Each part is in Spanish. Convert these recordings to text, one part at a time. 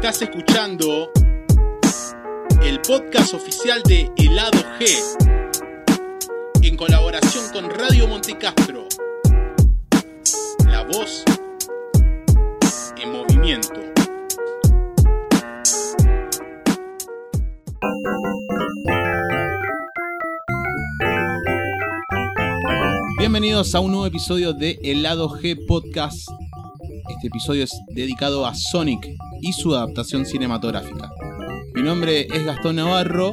Estás escuchando el podcast oficial de Helado G en colaboración con Radio Montecastro. La voz en movimiento. Bienvenidos a un nuevo episodio de Helado G Podcast. Este episodio es dedicado a Sonic y su adaptación cinematográfica. Mi nombre es Gastón Navarro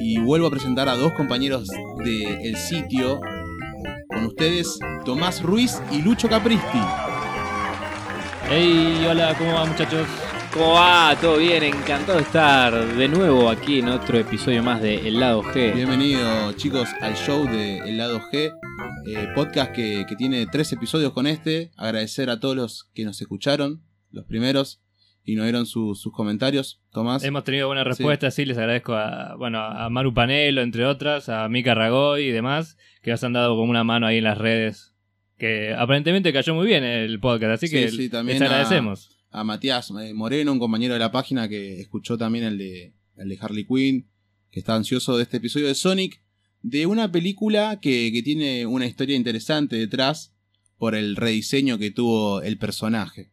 y vuelvo a presentar a dos compañeros del sitio. Con ustedes, Tomás Ruiz y Lucho Capristi. Hey, hola, ¿cómo va muchachos? ¿Cómo va? ¿Todo bien? Encantado de estar de nuevo aquí en otro episodio más de El Lado G. Bienvenidos chicos al show de El Lado G, eh, podcast que, que tiene tres episodios con este. Agradecer a todos los que nos escucharon, los primeros, y nos dieron su- sus comentarios. Tomás. Hemos tenido buenas respuestas, sí. les agradezco a, bueno, a Maru Panelo, entre otras, a Mika Ragoy y demás, que nos han dado como una mano ahí en las redes. Que aparentemente cayó muy bien el podcast, así Sí, que sí, también les a- agradecemos. a Matías eh, Moreno, un compañero de la página que escuchó también el de, el de Harley Quinn, que está ansioso de este episodio de Sonic, de una película que, que tiene una historia interesante detrás por el rediseño que tuvo el personaje.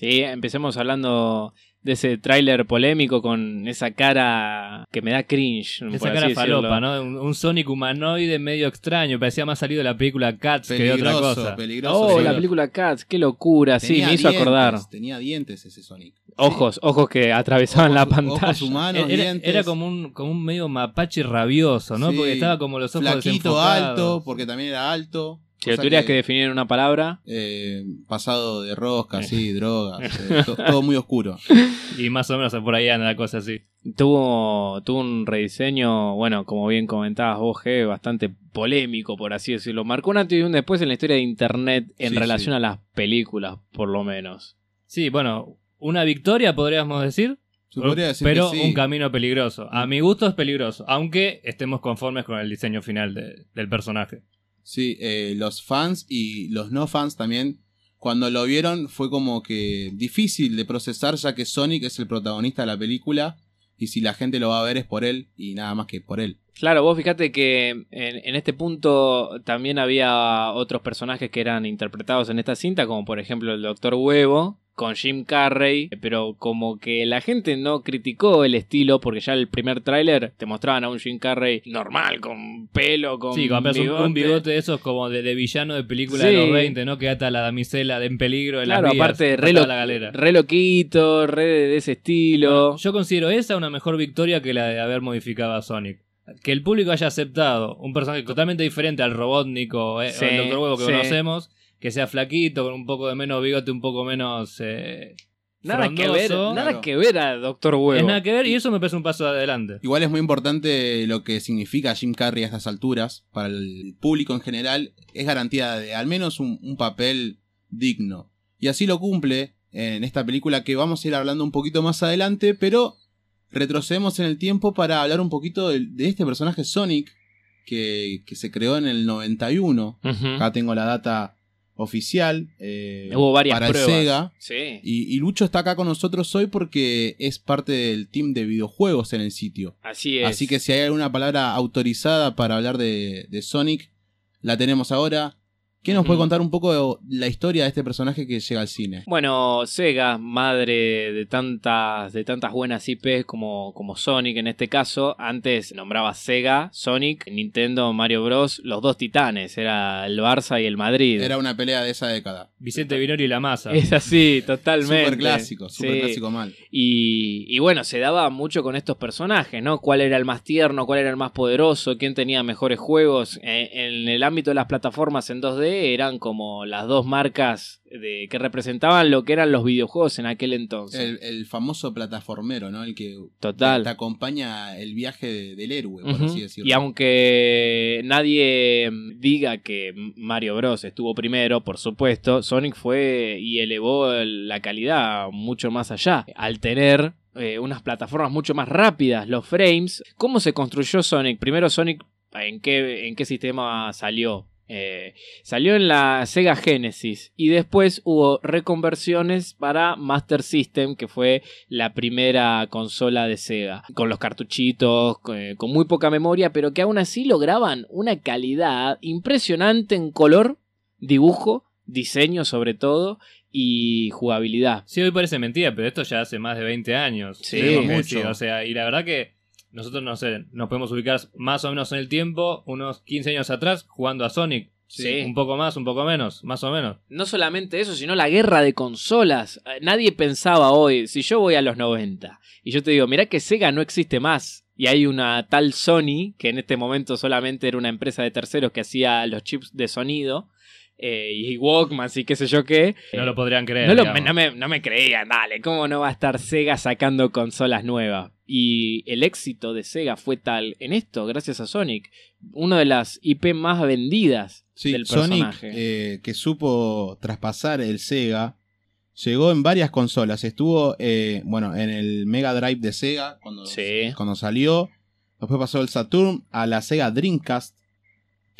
Sí, empecemos hablando de ese tráiler polémico con esa cara que me da cringe. Esa cara falopa, ¿no? Un, un Sonic humanoide medio extraño, parecía más salido de la película Cats que de otra cosa. peligroso. Oh, la película Cats, qué locura, sí, me hizo dientes, acordar. Tenía dientes ese Sonic. Ojos, ojos que atravesaban la pantalla. Ojos humanos, Era, dientes. era como un, como un medio mapache rabioso, ¿no? Sí. Porque estaba como los ojos Flaquito, alto, porque también era alto. Si lo tuvieras que... definir en una palabra, eh, pasado de rosca, sí, drogas, eh, to- todo muy oscuro. Y más o menos por ahí anda la cosa así. tuvo, tuvo un rediseño, bueno, como bien comentabas vos, G, bastante polémico, por así decirlo. Marcó un antes y un después en la historia de Internet en Sí, relación sí. a las películas, por lo menos. Sí, bueno, una victoria podríamos decir, decir pero que sí. un camino peligroso. A mi gusto es peligroso, aunque estemos conformes con el diseño final de- del personaje. Sí, eh, los fans y los no fans también, cuando lo vieron fue como que difícil de procesar ya que Sonic es el protagonista de la película y si la gente lo va a ver es por él y nada más que por él. Claro, vos fíjate que en, en este punto también había otros personajes que eran interpretados en esta cinta, como por ejemplo el Doctor Huevo con Jim Carrey, pero como que la gente no criticó el estilo porque ya el primer tráiler te mostraban a un Jim Carrey normal, con pelo, con sí, como un, un bigote de esos como de, de villano de película de los 20, ¿no? Que ata a la damisela de en peligro en Claro, las vías, aparte, re, lo- la galera. re loquito, re de ese estilo. Bueno, yo considero esa una mejor victoria que la de haber modificado a Sonic. Que el público haya aceptado un personaje totalmente diferente al robótnico eh, Sí, o el Doctor Huevo que sí. conocemos, que sea flaquito, con un poco de menos bigote, un poco menos eh, nada que ver, nada Claro. que ver a Doctor Huevo. Es nada que ver y eso me parece un paso adelante. Igual es muy importante lo que significa Jim Carrey a estas alturas para el público en general, es garantía de al menos un, un papel digno. Y así lo cumple en esta película que vamos a ir hablando un poquito más adelante, pero retrocedemos en el tiempo para hablar un poquito de, de este personaje Sonic que, que se creó en el 91. Ujú. Acá tengo la data oficial eh, Hubo varias para pruebas. el Sega. Sí. Y, y Lucho está acá con nosotros hoy porque es parte del team de videojuegos en el sitio. Así es. Así que si hay alguna palabra autorizada para hablar de, de Sonic, la tenemos ahora. ¿Qué nos puede contar un poco de la historia de este personaje que llega al cine? Bueno, Sega, madre de tantas, de tantas buenas IPs como, como Sonic en este caso, antes nombraba Sega, Sonic, Nintendo, Mario Bros, los dos titanes, era el Barça y el Madrid. Era una pelea de esa década. Vicente Vinori y la masa. Es así, totalmente. Super clásico, super Sí. clásico mal. Y, y bueno, se daba mucho con estos personajes, ¿no? ¿Cuál era el más tierno? ¿Cuál era el más poderoso? ¿Quién tenía mejores juegos? Eh, en el ámbito de las plataformas en 2D eran como las dos marcas de, que representaban lo que eran los videojuegos en aquel entonces. El, el famoso plataformero, ¿no? El que Total. te acompaña el viaje de- del héroe, por así decirlo. Y aunque nadie diga que Mario Bros estuvo primero, por supuesto, Sonic fue y elevó el- la calidad mucho más allá. Al tener eh, unas plataformas mucho más rápidas, los frames. ¿Cómo se construyó Sonic? Primero Sonic, ¿en qué, en qué sistema salió? Eh, salió en la Sega Genesis y después hubo reconversiones para Master System, que fue la primera consola de Sega, con los cartuchitos, con, eh, con muy poca memoria, pero que aún así lograban una calidad impresionante en color, dibujo, diseño sobre todo y jugabilidad. Sí, hoy parece mentira, pero esto ya hace más de 20 años. Sí, mucho. decir, O sea, y la verdad que nosotros, no sé, nos podemos ubicar más o menos en el tiempo, unos 15 años atrás, jugando a Sonic. Sí. Un poco más, un poco menos, más o menos. No solamente eso, sino la guerra de consolas. Eh, Nadie pensaba hoy, si yo voy a los 90 y yo te digo, mirá que Sega no existe más. Y hay una tal Sony, que en este momento solamente era una empresa de terceros que hacía los chips de sonido, eh, y Walkman y qué sé yo qué. No lo podrían creer. no, lo- digamos. no me, no me creían, dale, ¿cómo no va a estar Sega sacando consolas nuevas? Y el éxito de Sega fue tal en esto, gracias a Sonic, una de las IP más vendidas Sí, del Sonic, personaje. eh, que supo traspasar el Sega, llegó en varias consolas. Estuvo, eh, bueno, en el Mega Drive de Sega cuando, Sí. cuando salió. Después pasó el Saturn a la Sega Dreamcast,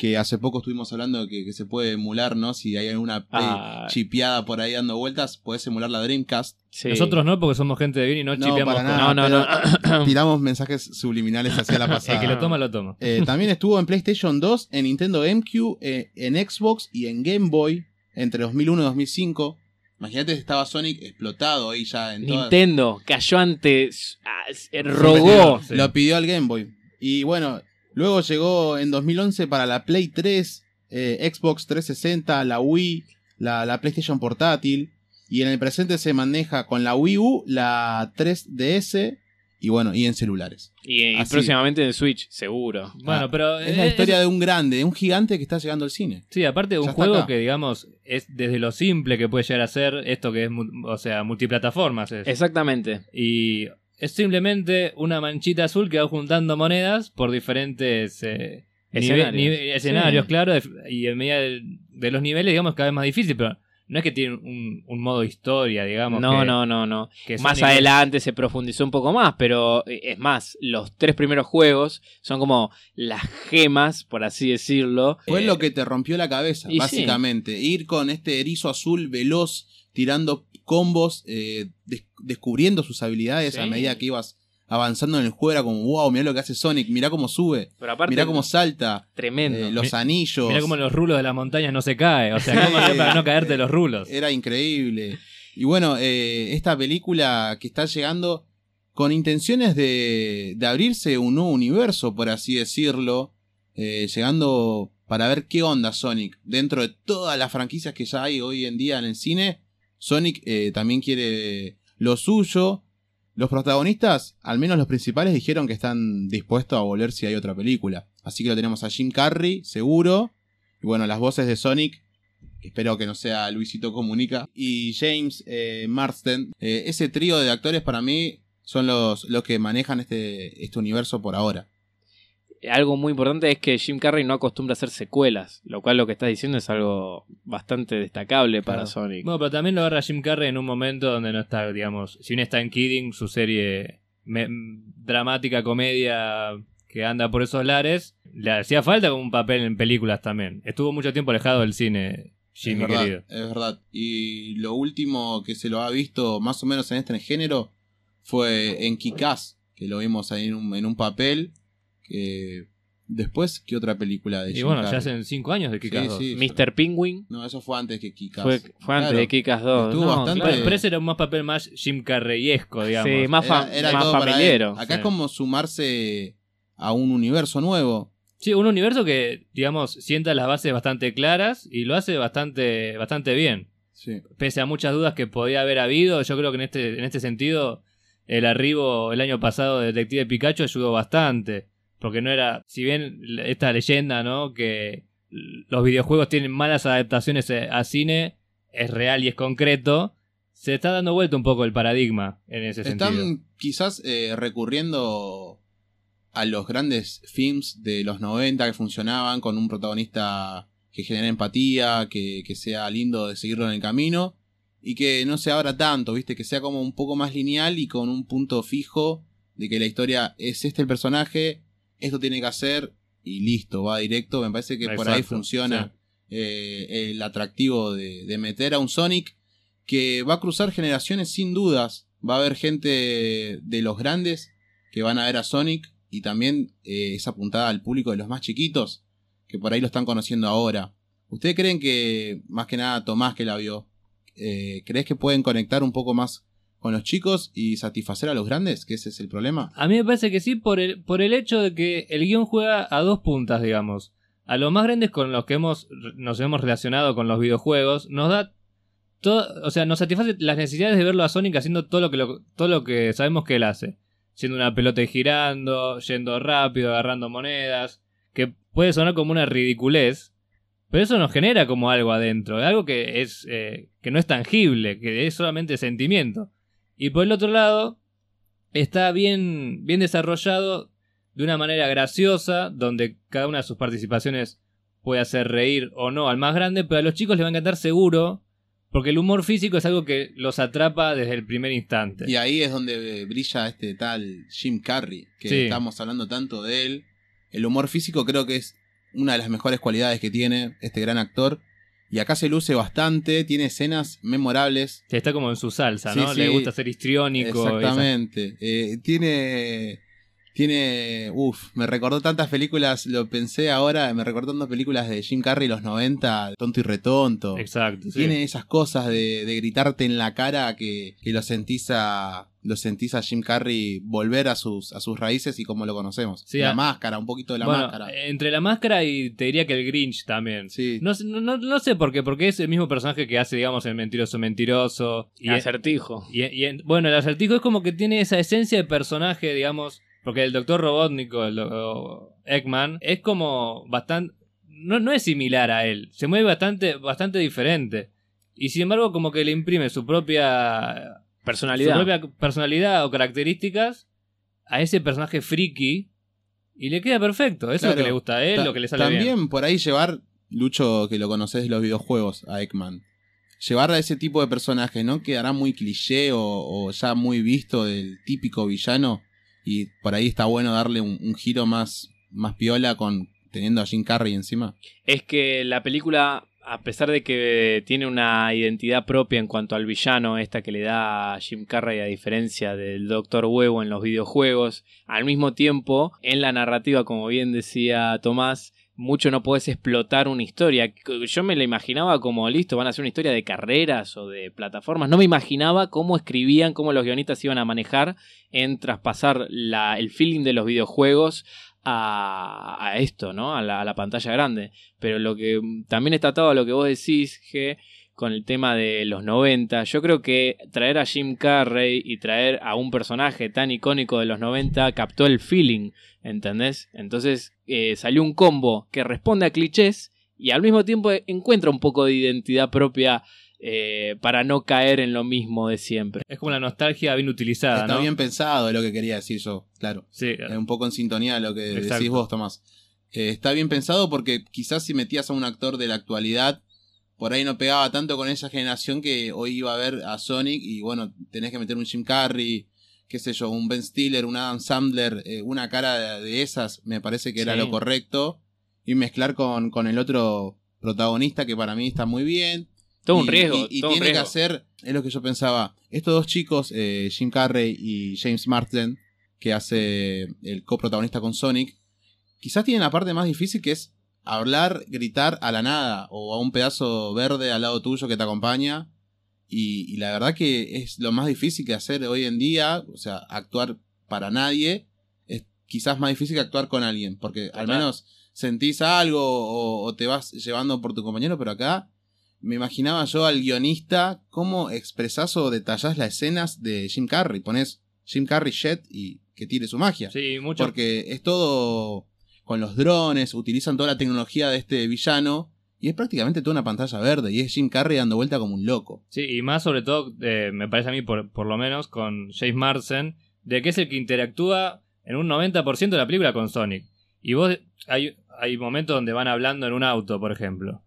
que hace poco estuvimos hablando de que, que se puede emular, ¿no? Si hay alguna Play Ah. chipeada por ahí dando vueltas, puedes emular la Dreamcast. Sí. Nosotros no, porque somos gente de bien y no, No, chipeamos para con- nada. No, no, no. Tiramos mensajes subliminales hacia la pasada. El que lo toma, lo toma. Eh, también estuvo en PlayStation 2, en Nintendo GameCube, eh, en Xbox y en Game Boy entre 2001 y 2005. Imagínate si estaba Sonic explotado ahí ya en todas- Nintendo cayó antes, ah, rogó. Sí. Lo pidió al Game Boy. Y bueno, luego llegó en 2011 para la Play 3, eh, Xbox 360, la Wii, la, la PlayStation portátil. Y en el presente se maneja con la Wii U, la 3DS y bueno, y en celulares. Y, próximamente en Switch, seguro. Bueno, pero. Es la eh, historia de un grande, de un gigante que está llegando al cine. Sí, aparte de un juego acá. que, digamos, es desde lo simple que puede llegar a ser esto que es, o sea, multiplataformas. es. Exactamente. Y es simplemente una manchita azul que va juntando monedas por diferentes eh, Escenarios. nive- nive- escenarios, Sí. claro, y en medida de, de los niveles, digamos, cada vez más difícil, pero no es que tiene un, un modo historia, digamos. No, que- no, no, no. que Más niveles- adelante se profundizó un poco más, pero eh, es más, los tres primeros juegos son como las gemas, por así decirlo. Fue Eh, lo que te rompió la cabeza, sí. básicamente. Ir con este erizo azul veloz, tirando combos, eh, des- descubriendo sus habilidades Sí. a medida que ibas avanzando en el juego. Era como, wow, mirá lo que hace Sonic, mirá cómo sube, Pero aparte, mirá cómo salta, tremendo. eh, los Mi- anillos. Mira cómo los rulos de las montañas no se caen. O sea, ¿cómo hacer para no caerte los rulos? Era increíble. Y bueno, eh, esta película que está llegando con intenciones de, de abrirse un nuevo universo, por así decirlo, eh, llegando para ver qué onda Sonic. Dentro de todas las franquicias que ya hay hoy en día en el cine, Sonic eh, también quiere lo suyo. Los protagonistas, al menos los principales, dijeron que están dispuestos a volver si hay otra película. Así que lo tenemos a Jim Carrey, seguro. Y bueno, las voces de Sonic espero que no sea Luisito Comunica, y James eh, Marsden. Eh, ese trío de actores para mí son los, los que manejan este, este universo por ahora. Algo muy importante es que Jim Carrey no acostumbra a hacer secuelas, lo cual lo que estás diciendo es algo bastante destacable para Claro. Sonic. Bueno, pero también lo agarra Jim Carrey en un momento donde no está, digamos, si bien está en Kidding, su serie me- dramática, comedia que anda por esos lares, le hacía falta como un papel en películas también. Estuvo mucho tiempo alejado del cine, Jimmy es verdad, querido. es verdad. Y lo último que se lo ha visto más o menos en este género fue en Kikaz, que lo vimos ahí en un, en un papel. Que después, ¿qué otra película de Y Jim bueno, ya hacen cinco años de Kikas Sí, 2. sí. Mr. Penguin No, eso fue antes que Kikaz. fue, fue antes Claro. de Kikas 2. Estuvo No, bastante- claro. Pero ese era un más papel más Jim Carreyesco, digamos. Sí, más, fa- Era- era más todo para él. familiero. Acá sí. es como sumarse a un universo nuevo. Sí, un universo que, digamos, sienta las bases bastante claras y lo hace bastante, bastante bien. Sí. Pese a muchas dudas que podía haber habido, yo creo que en este, en este sentido, el arribo el año pasado de Detective Pikachu ayudó bastante. Porque no era, si bien esta leyenda, ¿no? Que los videojuegos tienen malas adaptaciones a cine, es real y es concreto. Se está dando vuelta un poco el paradigma en ese Están sentido. quizás eh, recurriendo a los grandes films de los 90 que funcionaban con un protagonista que genera empatía, que, que sea lindo de seguirlo en el camino y que no se abra tanto, ¿viste? Que sea como un poco más lineal y con un punto fijo de que la historia es este el personaje, esto tiene que hacer y listo, va directo. Me parece que por ahí funciona. eh, el atractivo de, de meter a un Sonic que va a cruzar generaciones sin dudas. Va a haber gente de los grandes que van a ver a Sonic y también eh, es apuntada al público de los más chiquitos que por ahí lo están conociendo ahora. ¿Ustedes creen que, más que nada Tomás que la vio, eh, crees que pueden conectar un poco más con los chicos y satisfacer a los grandes? Que ese es el problema. A mí me parece que sí, por el, por el hecho de que el guion juega a dos puntas, digamos. A los más grandes con los que hemos, nos hemos relacionado con los videojuegos, nos da todo, o sea, nos satisface las necesidades de verlo a Sonic haciendo todo lo que, lo- todo lo que sabemos que él hace. Siendo una pelota y girando, yendo rápido, agarrando monedas, que puede sonar como una ridiculez, pero eso nos genera como algo adentro, algo que es eh, que no es tangible, que es solamente sentimiento. Y por el otro lado, está bien, bien desarrollado de una manera graciosa, donde cada una de sus participaciones puede hacer reír o no al más grande, pero a los chicos les va a encantar seguro, porque el humor físico es algo que los atrapa desde el primer instante. Y ahí es donde brilla este tal Jim Carrey, que Sí. estamos hablando tanto de él. El humor físico creo que es una de las mejores cualidades que tiene este gran actor. Y acá se luce bastante, tiene escenas memorables. Está como en su salsa, ¿no? sí. Le gusta ser histriónico. Exactamente. Eh, tiene. Tiene. Uf, me recordó tantas películas, lo pensé ahora, me recordó tantas películas de Jim Carrey los 90, tonto y retonto. Exacto. sí. Tiene esas cosas de, de gritarte en la cara que, que lo sentís a. Lo sentís a Jim Carrey volver a sus, a sus raíces y como lo conocemos. Sí, la a- máscara, un poquito de la Bueno, máscara. entre la máscara y te diría que el Grinch también. Sí. No, sé- no, no- no sé por qué, porque es el mismo personaje que hace, digamos, el mentiroso mentiroso. Y, acertijo. y- y en- bueno, el acertijo es como que tiene esa esencia de personaje, digamos, porque el doctor Robotnico, el do- Eggman, es como bastante... No, no es similar a él, se mueve bastante, bastante diferente. Y sin embargo, como que le imprime su propia Personalidad. su propia personalidad o características a ese personaje friki y le queda perfecto. Eso es lo que le gusta a él, Ta- lo que le sale También bien. por ahí llevar, Lucho, que lo conoces de los videojuegos, a Eggman. Llevar a ese tipo de personajes, ¿no? Quedará muy cliché o, o ya muy visto del típico villano. Y por ahí está bueno darle un, un giro más, más piola con teniendo a Jim Carrey encima. Es que la película, a pesar de que tiene una identidad propia en cuanto al villano, esta que le da a Jim Carrey a diferencia del Doctor Huevo en los videojuegos, al mismo tiempo, en la narrativa, como bien decía Tomás, mucho no podés explotar una historia. Yo me la imaginaba como, listo, van a hacer una historia de carreras o de plataformas. No me imaginaba cómo escribían, cómo los guionistas iban a manejar en traspasar el feeling de los videojuegos a, esto, ¿no? A la, pantalla grande. Pero lo que también está atado a lo que vos decís, que con el tema de los 90, yo creo que traer a Jim Carrey y traer a un personaje tan icónico de los 90 captó el feeling, ¿entendés? Entonces eh, salió un combo que responde a clichés y al mismo tiempo encuentra un poco de identidad propia eh, para no caer en lo mismo de siempre. Es como la nostalgia bien utilizada, está ¿no? bien pensado, es lo que quería decir yo, claro. Sí, Es un poco en sintonía a lo que Exacto. decís vos, Tomás. Eh, está bien pensado porque quizás si metías a un actor de la actualidad, por ahí no pegaba tanto con esa generación que hoy iba a ver a Sonic y bueno, tenés que meter un Jim Carrey, qué sé yo, un Ben Stiller, un Adam Sandler, eh, una cara de, de esas, me parece que era Sí. lo correcto. Y mezclar con, con el otro protagonista que para mí está muy bien. Todo un Y- riesgo. Y, y todo un tiene que hacer, es lo que yo pensaba, estos dos chicos, eh, Jim Carrey y James Marsden, que hace el coprotagonista con Sonic, quizás tienen la parte más difícil que es hablar, gritar a la nada o a un pedazo verde al lado tuyo que te acompaña. Y, y la verdad que es lo más difícil que hacer hoy en día, o sea, actuar para nadie, es quizás más difícil que actuar con alguien, porque al menos sentís algo o, o te vas llevando por tu compañero, pero acá me imaginaba yo al guionista cómo expresás o detallás las escenas de Jim Carrey. Pones Jim Carrey Jet y que tire su magia. Sí, mucho. Porque es todo con los drones, utilizan toda la tecnología de este villano y es prácticamente toda una pantalla verde y es Jim Carrey dando vuelta como un loco. Sí, y más sobre todo, eh, me parece a mí, por, por lo menos, con James Marsden, de que es el que interactúa en un 90% de la película con Sonic. Y vos, hay, hay momentos donde van hablando en un auto, por ejemplo.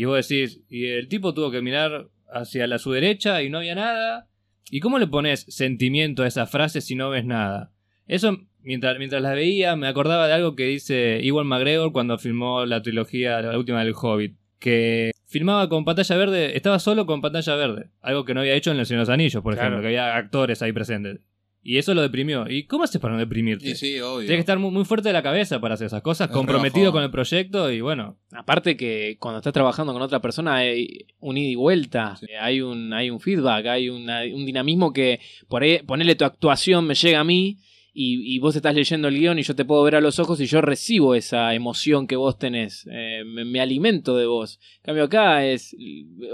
Y vos decís, y el tipo tuvo que mirar hacia la su derecha y no había nada. ¿Y cómo le pones sentimiento a esa frase si no ves nada? Eso, mientras, mientras la veía, me acordaba de algo que dice Iwan McGregor cuando filmó la trilogía, la última del Hobbit. que filmaba con pantalla verde, estaba solo con pantalla verde. Algo que no había hecho en El Señor de los Anillos, por Claro. ejemplo, que había actores ahí presentes. Y eso lo deprimió. ¿Y cómo haces para no deprimirte? Y sí, obvio. Tienes que estar muy, muy fuerte de la cabeza para hacer esas cosas, Es comprometido con el proyecto y bueno. Aparte que cuando estás trabajando con otra persona hay un ida y vuelta, Sí. eh, hay, un, hay un feedback, hay una- un dinamismo que por ahí ponerle tu actuación me llega a mí y, y vos estás leyendo el guion y yo te puedo ver a los ojos y yo recibo esa emoción que vos tenés, eh, me, me alimento de vos. En cambio acá es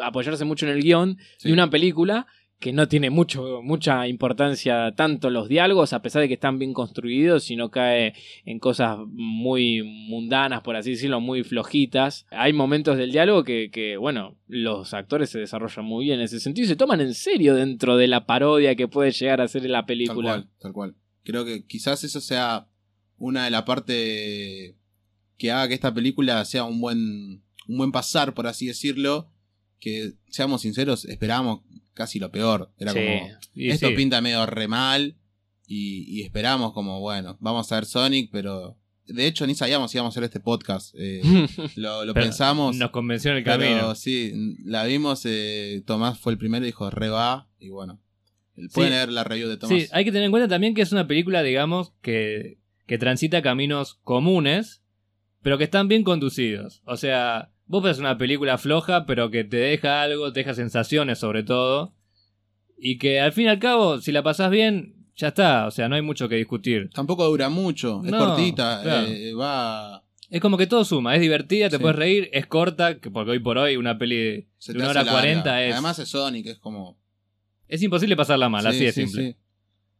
apoyarse mucho en el guion Sí. de una película que no tiene mucho, mucha importancia tanto los diálogos, a pesar de que están bien construidos, sino cae en cosas muy mundanas, por así decirlo, muy flojitas. Hay momentos del diálogo que, que, bueno, los actores se desarrollan muy bien en ese sentido y se toman en serio dentro de la parodia que puede llegar a ser la Tal película. cual, tal cual. Creo que quizás eso sea una de la parte que haga que esta película sea un buen, un buen pasar, por así decirlo. Que seamos sinceros, esperábamos casi lo peor. Era Sí. como, esto sí. pinta medio re mal. Y, y esperamos como, bueno, vamos a ver Sonic, pero de hecho ni sabíamos si íbamos a hacer este podcast. eh, lo pensamos. Nos convenció en el Pero camino. sí, la vimos, eh, Tomás fue el primero y dijo, re va, y bueno. Pueden Sí. leer la review de Tomás. Sí, hay que tener en cuenta también que es una película, digamos, que, que transita caminos comunes, pero que están bien conducidos. O sea, vos ves una película floja, pero que te deja algo, te deja sensaciones sobre todo, y que al fin y al cabo, si la pasás bien, ya está. O sea, no hay mucho que discutir. Tampoco dura mucho, es No, cortita, claro. eh, va... Es como que todo suma, es divertida, te Sí. puedes reír, es corta, que porque hoy por hoy una peli de se una hora cuarenta es, Además es Sonic, es como... es imposible pasarla mal, Sí, así de sí, simple.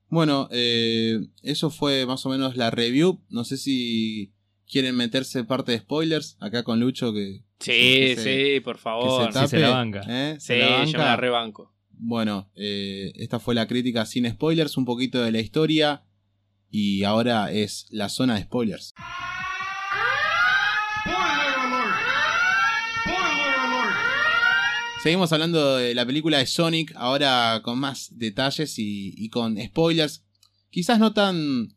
Bueno, eh, eso fue más o menos la review. No sé si quieren meterse parte de spoilers acá con Lucho que... Sí, que se- sí, por que favor. se Sí, tape, se la banca. ¿eh? Sí, ¿Se la yo me la rebanco. Bueno, eh, esta fue la crítica sin spoilers, un poquito de la historia. Y ahora es la zona de spoilers. Seguimos hablando de la película de Sonic, ahora con más detalles y, y con spoilers. Quizás no tan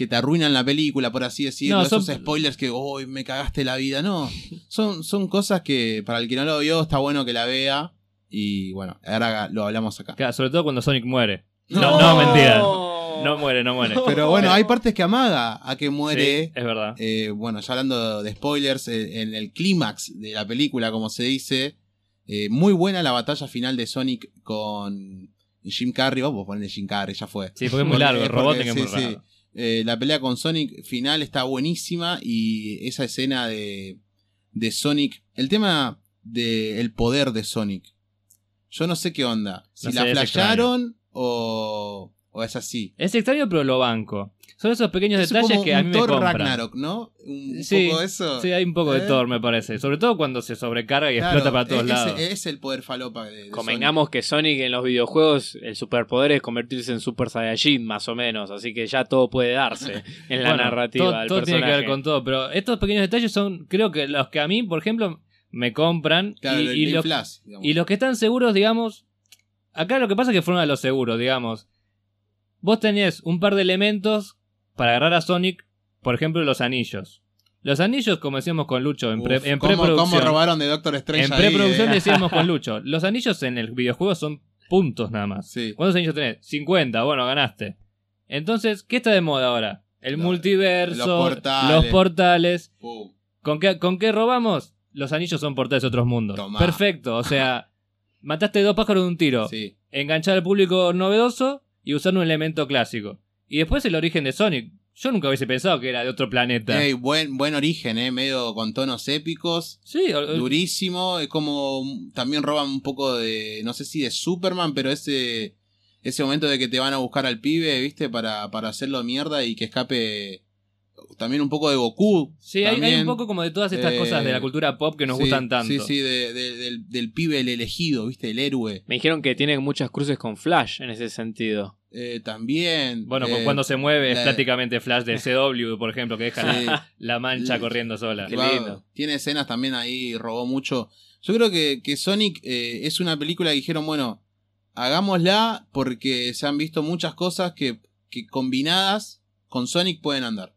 que te arruinan la película, por así decirlo. No, esos spoilers que, hoy me cagaste la vida. No, son, son cosas que para el que no lo vio está bueno que la vea. Y bueno, ahora lo hablamos acá. Claro, sobre todo cuando Sonic muere. No, No. no, mentira. No muere, no muere. Pero bueno, hay partes que amaga a que muere. Sí, es verdad. Eh, bueno, ya hablando de spoilers, eh, en el clímax de la película, como se dice, eh, muy buena la batalla final de Sonic con Jim Carrey. Vamos a ponerle Jim Carrey, ya fue. Sí, porque es muy largo, el robot es muy sí, sí. Eh, la pelea con Sonic final está buenísima y esa escena de, de Sonic, el tema del poder de Sonic, yo no sé qué onda, si No sé, la flasharon o, o es así. Es extraño, pero lo banco. Son esos pequeños Es detalles como que a mí me Thor compran. Ragnarok, ¿no? Un Sí, poco eso. Sí, hay un poco de ¿Eh? Thor, me parece. Sobre todo cuando se sobrecarga y Claro, explota para todos es, lados. Es el poder falopa de, de Convengamos que Sonic en los videojuegos, el superpoder es convertirse en Super Saiyajin, más o menos. Así que ya todo puede darse en la Bueno, narrativa todo, del todo tiene que ver con todo, pero estos pequeños detalles son, creo que los que a mí, por ejemplo, me compran. Claro, y, los- flash, y los que están seguros, digamos. Acá lo que pasa es que fueron a los seguros, digamos. Vos tenés un par de elementos para agarrar a Sonic, por ejemplo, los anillos. Los anillos, como decíamos con Lucho, en, pre- Uf, en ¿cómo, preproducción. cómo robaron de Doctor Strange En ahí, preproducción eh? decíamos con Lucho. Los anillos en el videojuego son puntos nada más. Sí. ¿Cuántos anillos tenés? 50, bueno, ganaste. Entonces, ¿qué está de moda ahora? El multiverso, los portales. los portales. ¿Con qué, ¿Con qué robamos? Los anillos son portales de otros mundos. Tomá. Perfecto, o sea, mataste dos pájaros de un tiro. Sí. Enganchar al público novedoso y usar un elemento clásico. Y después el origen de Sonic. Yo nunca hubiese pensado que era de otro planeta. Ey, buen, buen origen, eh, medio con tonos épicos. Sí, Durísimo. Es como. También roban un poco de. No sé si de Superman, pero ese. Ese momento de que te van a buscar al pibe, ¿viste? Para, para hacerlo mierda y que escape. También un poco de Goku. sí hay, hay un poco como de todas estas Eh, cosas de la cultura pop que nos Sí, gustan tanto. Sí, sí, de- de- del, del pibe el elegido, ¿viste? El héroe. Me dijeron que tiene muchas cruces con Flash en ese sentido. Eh, también. Bueno, eh, cuando se mueve es prácticamente Flash de CW, por ejemplo, que deja Sí. la, la mancha corriendo sola. Qué lindo. Tiene escenas también ahí, robó mucho. Yo creo que, que Sonic eh, es una película que dijeron, bueno, hagámosla porque se han visto muchas cosas que, que combinadas con Sonic pueden andar.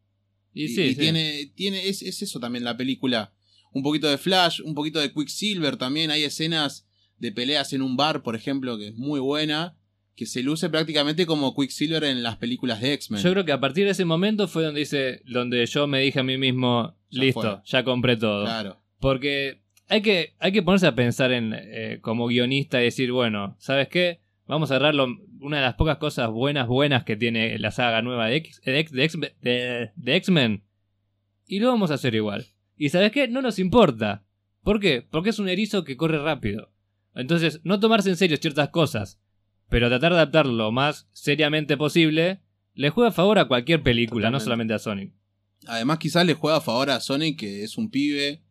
Y Y, sí, y sí. tiene, tiene es, es eso también la película. un poquito de Flash, un poquito de Quicksilver también. Hay escenas de peleas en un bar, por ejemplo, que es muy buena. Que se luce prácticamente como Quicksilver en las películas de X-Men. Yo creo que a partir de ese momento fue donde dice, donde yo me dije a mí mismo, Ya listo, fue. ya compré todo. Claro. Porque hay que, hay que ponerse a pensar en eh, como guionista y decir, bueno, ¿sabes qué? Vamos a agarrar una de las pocas cosas buenas, buenas que tiene la saga nueva de X- de X- de X-Men y lo vamos a hacer igual. ¿Y sabes qué? No nos importa. ¿Por qué? Porque es un erizo que corre rápido. Entonces, no tomarse en serio ciertas cosas, pero tratar de adaptarlo lo más seriamente posible, le juega a favor a cualquier película, no solamente a Sonic. Además, quizás le juega a favor a Sonic, que es un pibe.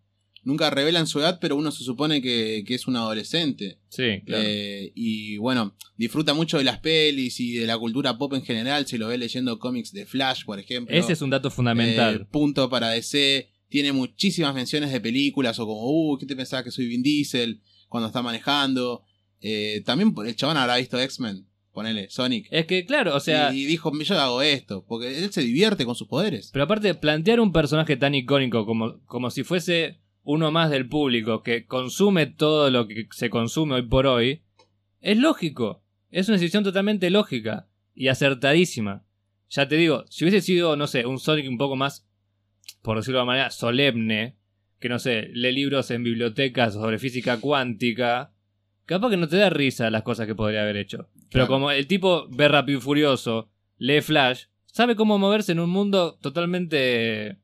Nunca revelan su edad, pero uno se supone que, que es un adolescente. Sí, claro. Eh, y bueno, disfruta mucho de las pelis y de la cultura pop en general. Se lo ve leyendo cómics de Flash, por ejemplo. Ese es un dato Eh, fundamental. punto para DC. Tiene muchísimas menciones de películas o como, uh, ¿qué te pensabas que soy Vin Diesel? Cuando está manejando. Eh, también el chabón habrá visto X-Men. Ponele, Sonic. es que, claro, o sea, y dijo, yo hago esto. Porque él se divierte con sus poderes. Pero aparte, plantear un personaje tan icónico como, como si fuese uno más del público que consume todo lo que se consume hoy por hoy, es lógico. Es una decisión totalmente lógica y acertadísima. Ya te digo, si hubiese sido, no sé, un Sonic un poco más, por decirlo de una manera, solemne, que no sé, lee libros en bibliotecas sobre física cuántica, capaz que no te da risa las cosas que podría haber hecho. Pero como el tipo ve Rápido y Furioso, lee Flash, sabe cómo moverse en un mundo totalmente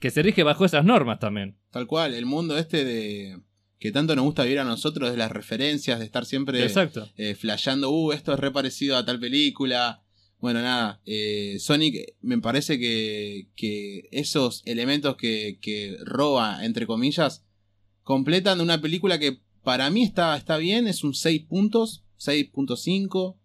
que se rige bajo esas normas también. Tal cual, el mundo este de que tanto nos gusta vivir a nosotros, de las referencias, de estar siempre Exacto. eh, flasheando, uh, esto es re parecido a tal película. Bueno, nada, eh, Sonic me parece que, que esos elementos que, que roba, entre comillas, completan una película que para mí está, está bien, es un 6 puntos, 6.5,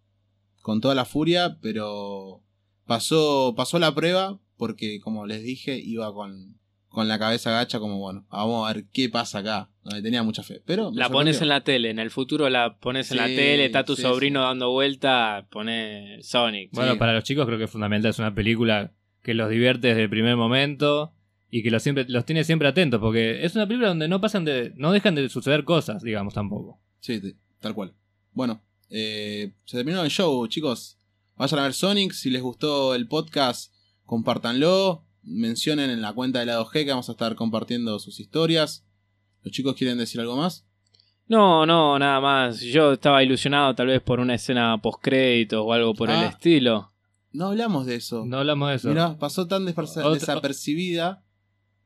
con toda la furia, pero pasó, pasó la prueba porque, como les dije, iba con, con la cabeza gacha como, bueno, vamos a ver qué pasa acá, donde tenía mucha fe. Pero La pones sorprendió. en la tele, en el futuro la pones en la tele, está tu sí, sobrino dando vuelta, pone Sonic. Bueno, Sí. para los chicos creo que es fundamental, es una película que los divierte desde el primer momento y que los, siempre, los tiene siempre atentos, porque es una película donde no pasan de, no dejan de suceder cosas, digamos, tampoco. Sí, te- tal cual. Bueno, eh, se terminó el show, chicos. Vayan a ver Sonic. Si les gustó el podcast, compártanlo. Mencionen en la cuenta de lado G que vamos a estar compartiendo sus historias. ¿Los chicos quieren decir algo más? No, no, nada más. Yo estaba ilusionado tal vez por una escena post créditos o algo por el Ah. estilo. No hablamos de eso. No hablamos de eso. Mirá, pasó tan desapercibida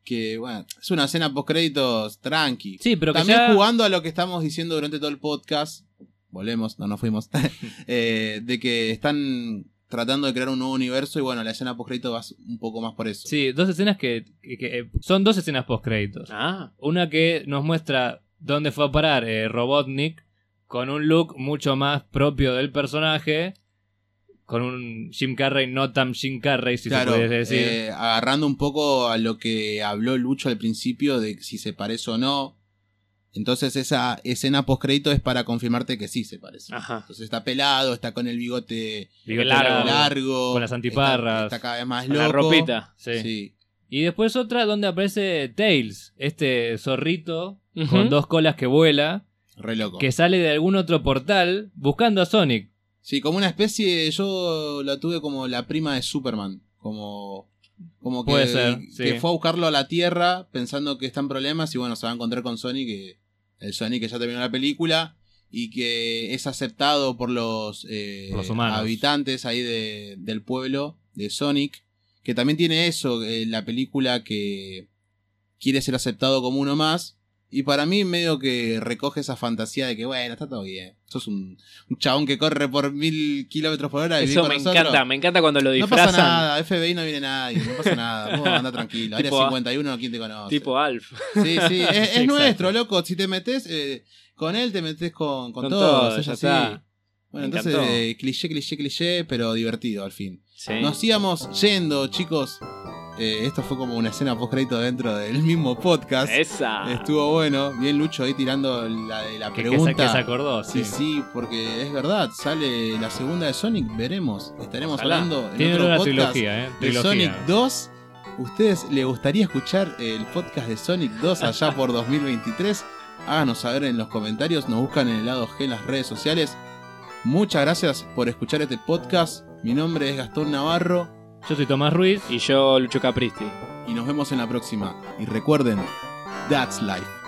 que, bueno, es una escena post créditos tranqui. sí, pero que También ya- jugando a lo que estamos diciendo durante todo el podcast, volvemos, no nos fuimos, eh, de que están tratando de crear un nuevo universo y bueno, la escena post crédito va un poco más por eso. Sí, dos escenas que, que- que, eh, son dos escenas post créditos. Ah, Una que nos muestra dónde fue a parar eh, Robotnik con un look mucho más propio del personaje, con un Jim Carrey no tan Jim Carrey, si claro, se puede decir. eh, agarrando un poco a lo que habló Lucho al principio de si se parece o no. Entonces esa escena post crédito es para confirmarte que sí se parece. ajá. Entonces está pelado, está con el bigote Bigote largo, largo, con las antiparras. está, está cada vez más Con loco. la ropita. Sí. Sí. Y después otra donde aparece Tails, este zorrito con dos colas que vuela, Re loco. que sale de algún otro portal buscando a Sonic. Sí, como una especie, yo la tuve como la prima de Superman, como, como que, Puede ser, que sí. fue a buscarlo a la Tierra pensando que está en problemas y bueno, se va a encontrar con Sonic, que, el Sonic que ya terminó la película y que es aceptado por los, eh, Por los humanos. habitantes ahí de- del pueblo de Sonic, que también tiene eso, eh, la película que quiere ser aceptado como uno más. Y para mí medio que recoge esa fantasía de que, bueno, está todo bien. Sos un, un chabón que corre por mil kilómetros por hora y Eso me nosotros. encanta, me encanta cuando lo No disfrazan. pasa nada, FBI no viene nadie, no pasa nada. Vos anda tranquilo. Área Tipo, 51, ¿quién te conoce? Tipo Alf. Sí, sí, es, nuestro, loco. Si te metes eh, con él, te metes con, con, Con todos. ya está. Bueno, Me entonces, eh, cliché, cliché, cliché, pero divertido al fin. Sí. Nos íbamos yendo, chicos. Eh, esto fue como una escena post-crédito dentro del mismo podcast. Esa. Estuvo bueno. Bien Lucho ahí tirando la la pregunta. Que, se acordó, sí. sí. Porque es verdad. Sale la segunda de Sonic, veremos. Estaremos hablando en Tiene otro una podcast trilogía, ¿eh? de Sonic 2. ¿Ustedes le gustaría escuchar el podcast de Sonic 2 allá por 2023? Háganos saber en los comentarios, nos buscan en el lado G en las redes sociales. Muchas gracias por escuchar este podcast. Mi nombre es Gastón Navarro. Yo soy Tomás Ruiz. Y yo, Lucho Capristi. Y nos vemos en la próxima. Y recuerden, that's life.